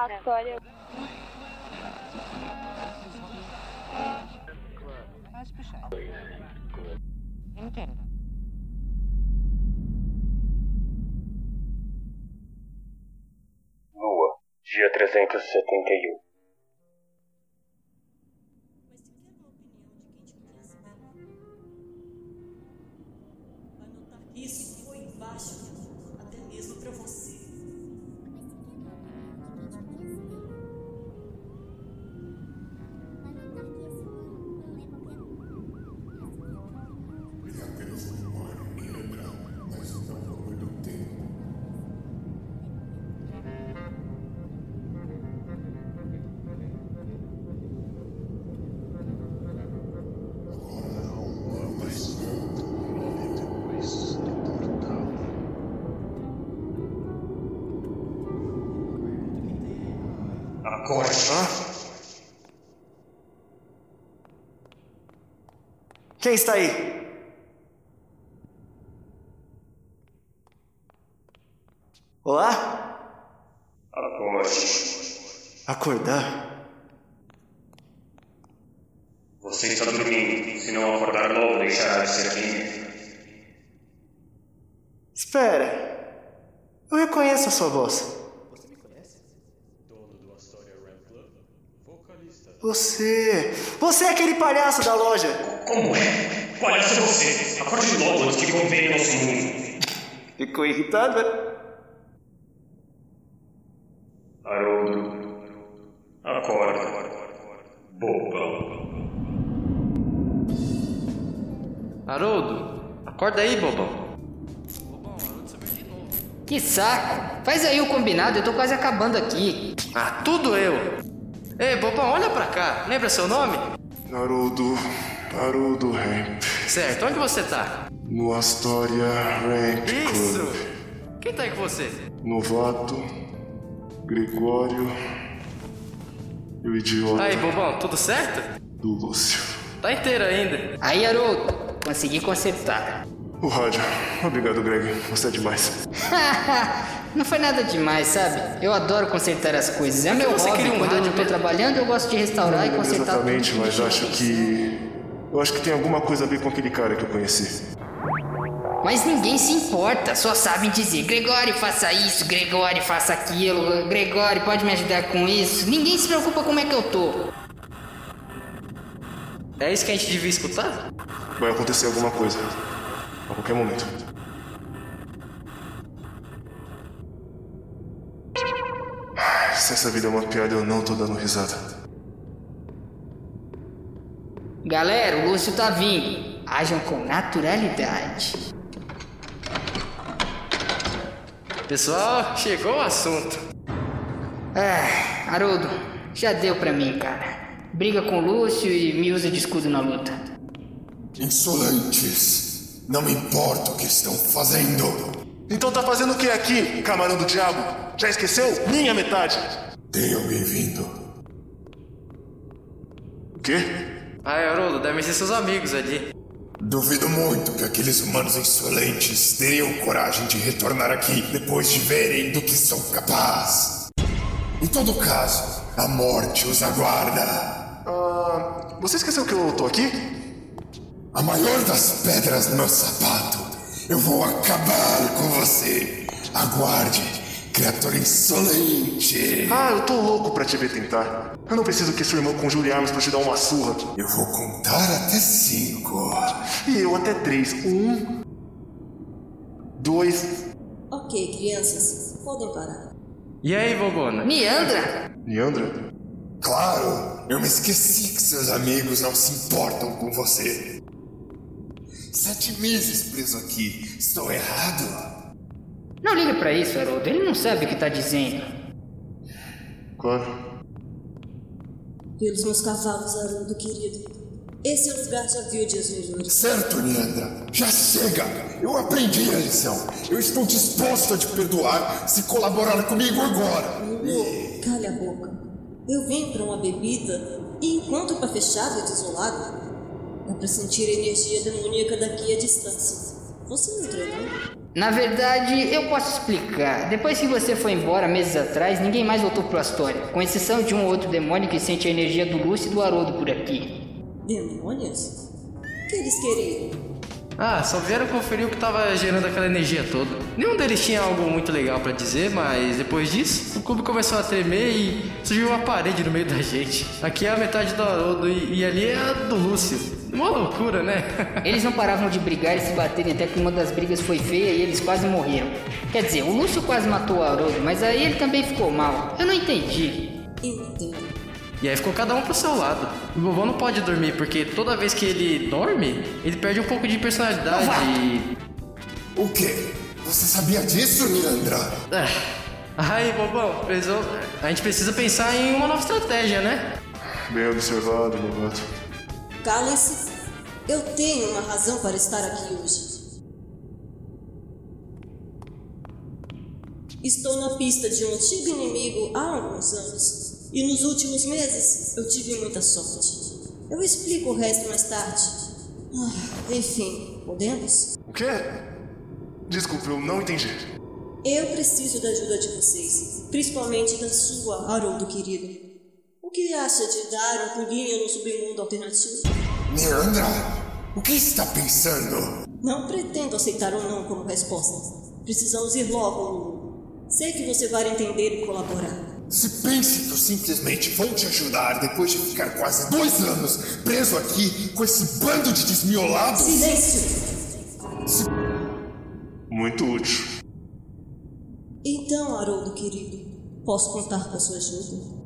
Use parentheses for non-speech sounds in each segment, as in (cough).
A história. Entendo. Lua, dia 371. Mas Acorde. Quem está aí? Olá? Acorde. Acordar? Você está dormindo. Se não acordar logo, deixará de ser minha. Espera. Eu reconheço a sua voz. Você. Você é aquele palhaço da loja. Como é? Palhaço é você. Acorde logo antes que convenha nosso mundo. Ficou irritado? né? Haroldo. Acorda. Bobão. Haroldo, acorda aí, bobão. Que saco! Faz aí o combinado, eu tô quase acabando aqui. Ah, tudo eu. Ei, bobão, olha pra cá. Lembra seu nome? Haroldo. Haroldo Ramp. Certo, onde você tá? No Astoria Ramp Club. Isso! Quem tá aí com você? Novato. Gregório. E o idiota Aí, bobão, tudo certo? do Lúcio. Tá inteiro ainda. Aí, Haroldo, consegui consertar. O rádio. Obrigado, Greg. Você é demais. (laughs) Não foi nada demais, sabe? Eu adoro consertar as coisas. É meu hobby. um Quando eu não tô mesmo? trabalhando, eu gosto de restaurar e Não lembro consertar exatamente, tudo. mas acho que. Eu acho que tem alguma coisa a ver com aquele cara que eu conheci. Mas ninguém se importa, só sabem dizer: Gregório, faça isso, Gregório, faça aquilo, Gregório, pode me ajudar com isso. Ninguém se preocupa como é que eu tô. É isso que a gente devia escutar? Vai acontecer alguma coisa. A qualquer momento. Essa vida é uma piada, eu não tô dando risada. Galera, o Lúcio tá vindo. Ajam com naturalidade. Pessoal, chegou o assunto. Ah, Haroldo, já deu pra mim, cara. Briga com o Lúcio e me usa de escudo na luta. Insolentes! Não me importa o que estão fazendo! Então tá fazendo o que aqui, camarão do diabo? Já esqueceu? Minha metade! Tenham bem-vindo. O quê? Ai, Haroldo, devem ser seus amigos ali. Duvido muito que aqueles humanos insolentes teriam coragem de retornar aqui depois de verem do que são capazes. Em todo caso, a morte os aguarda. Ah. Você esqueceu que eu tô aqui? A maior das pedras no meu sapato. Eu vou acabar com você. Aguarde, criatura insolente. Ah, eu tô louco pra te ver tentar. Eu não preciso que sua irmã conjure armas pra te dar uma surra. Eu vou contar até cinco. E eu até três. Um. Dois. Ok, crianças, podem parar. E aí, bobona? Meandra! Leandra? Claro, eu me esqueci que seus amigos não se importam com você. Sete meses preso aqui. Estou errado? Não liga pra isso, Haroldo. Ele não sabe o que tá dizendo. Claro. Pelos meus cavalos, Haroldo querido. Esse é o lugar já viu dias melhores. Certo, Niandra. Já chega. Eu aprendi a lição. Eu estou disposto a te perdoar se colaborar comigo agora. Lulu, calha a boca. Eu venho pra uma bebida e encontro para fechado e desolado. Dá pra sentir a energia demoníaca daqui à distância. Você não treinou? Na verdade, eu posso explicar. Depois que você foi embora meses atrás, ninguém mais voltou pro Astoria, com exceção de um ou outro demônio que sente a energia do Lúcio e do Haroldo por aqui. Demônios? O que eles queriam? Ah, só vieram conferir o que tava gerando aquela energia toda. Nenhum deles tinha algo muito legal pra dizer, mas depois disso, o clube começou a tremer e surgiu uma parede no meio da gente. Aqui é a metade do Haroldo e, e ali é a do Lúcio. Uma loucura, né? (laughs) Eles não paravam de brigar e se baterem até que uma das brigas foi feia e eles quase morreram. Quer dizer, o Lúcio quase matou o Haroldo, mas aí ele também ficou mal. Eu não entendi. Entendo. E aí ficou cada um pro seu lado. O vovô não pode dormir, porque toda vez que ele dorme, ele perde um pouco de personalidade e... O quê? Você sabia disso, Leandra? Ah, Aí, bobão, precisou- a gente precisa pensar em uma nova estratégia, né? Bem observado, novato. Calem-se. Eu tenho uma razão para estar aqui hoje. Estou na pista de um antigo inimigo há alguns anos. E nos últimos meses eu tive muita sorte. Eu explico o resto mais tarde. Ah, enfim, podemos? O quê? Desculpe, eu não entendi. Eu preciso da ajuda de vocês, principalmente da sua, Haroldo querido. O que acha de dar um pulinho no submundo alternativo? Leandra, o que está pensando? Não pretendo aceitar um não como resposta. Precisamos ir logo. Sei que você vai entender e colaborar. Se pense que eu simplesmente vou te ajudar depois de ficar quase dois anos preso aqui com esse bando de desmiolados? Silêncio! Muito útil. Então, Haroldo querido, posso contar com a sua ajuda?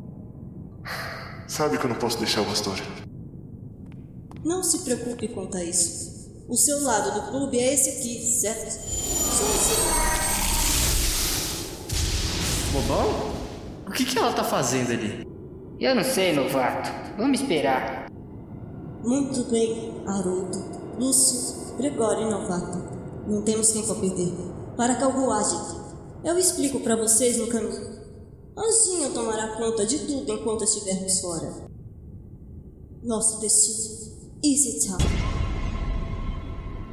Sabe que eu não posso deixar o Astoria. Não se preocupe quanto a isso. O seu lado do clube é esse aqui, certo? Sou você. Bobão? O que, que ela tá fazendo ali? Eu não sei, novato. Vamos esperar. Muito bem, Haroldo, Lúcio, Gregório e Novato. Não temos tempo a perder. Para a carruagem. Eu explico para vocês no caminho. Anjinho tomará conta de tudo enquanto estivermos fora. Nosso destino. Easy Town.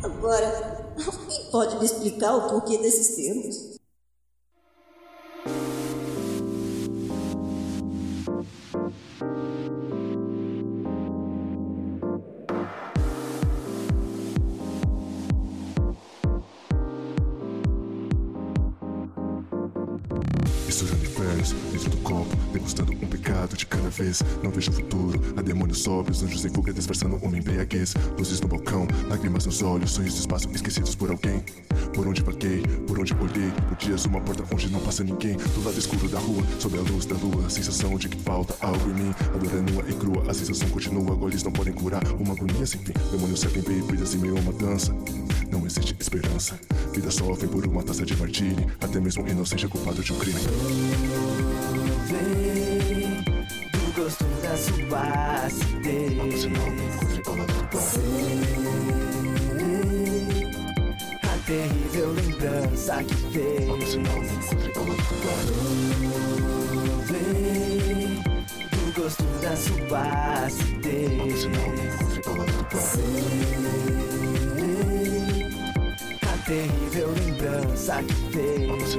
Agora, (laughs) alguém pode me explicar o porquê desses termos? Dentro do copo, degustando um pecado de cada vez. Não vejo futuro, há demônios os anjos em fuga disfarçando uma embriaguez. Luzes no balcão, lágrimas nos olhos, sonhos de espaço esquecidos por alguém. Por onde vaguei, por onde olhei, por dias uma porta onde não passa ninguém. Do lado escuro da rua, sob a luz da lua, sensação de que falta algo em mim. A dor é nua e crua, a sensação continua, goles não podem curar. Uma agonia sem fim, demônios servem bebidas em meio a uma dança. Não existe esperança, vida sofre por uma taça de martini, até mesmo inocente é culpado de um crime. Do gosto da sua acidez. A terrível lembrança que fez. Provei do gosto da sua acidez. A terrível lembrança que fez.